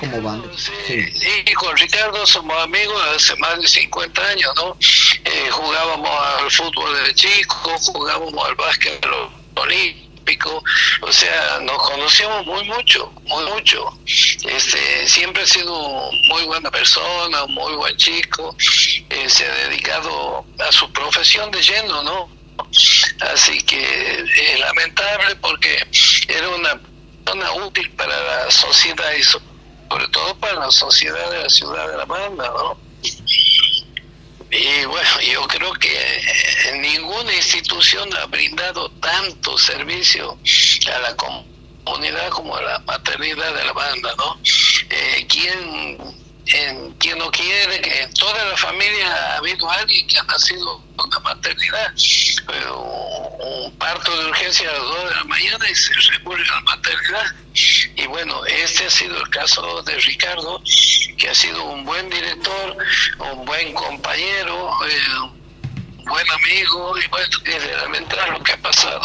como banda. Sí. Y con Ricardo somos amigos hace más de 50 años, ¿no? Eh, jugábamos al fútbol de chico, jugábamos al básquet olímpico, o sea, nos conocíamos muy mucho, muy mucho. Este, siempre ha sido muy buena persona, muy buen chico, eh, se ha dedicado a su profesión de lleno, ¿no? Así que es lamentable porque era una persona útil para la sociedad y sobre todo para la sociedad de la ciudad de La Banda, ¿no? Y bueno, yo creo que eh, ninguna institución ha brindado tanto servicio a la comunidad como la maternidad de la banda, ¿no? Eh, ¿quién, en, quien no quiere en toda la familia ha habido alguien que ha nacido con la maternidad? un parto de urgencia a las 2 de la mañana y se recurre a la maternidad. Y bueno, este ha sido el caso de Ricardo, que ha sido un buen director, un buen compañero, eh, un buen amigo, y bueno, es de lamentar lo que ha pasado.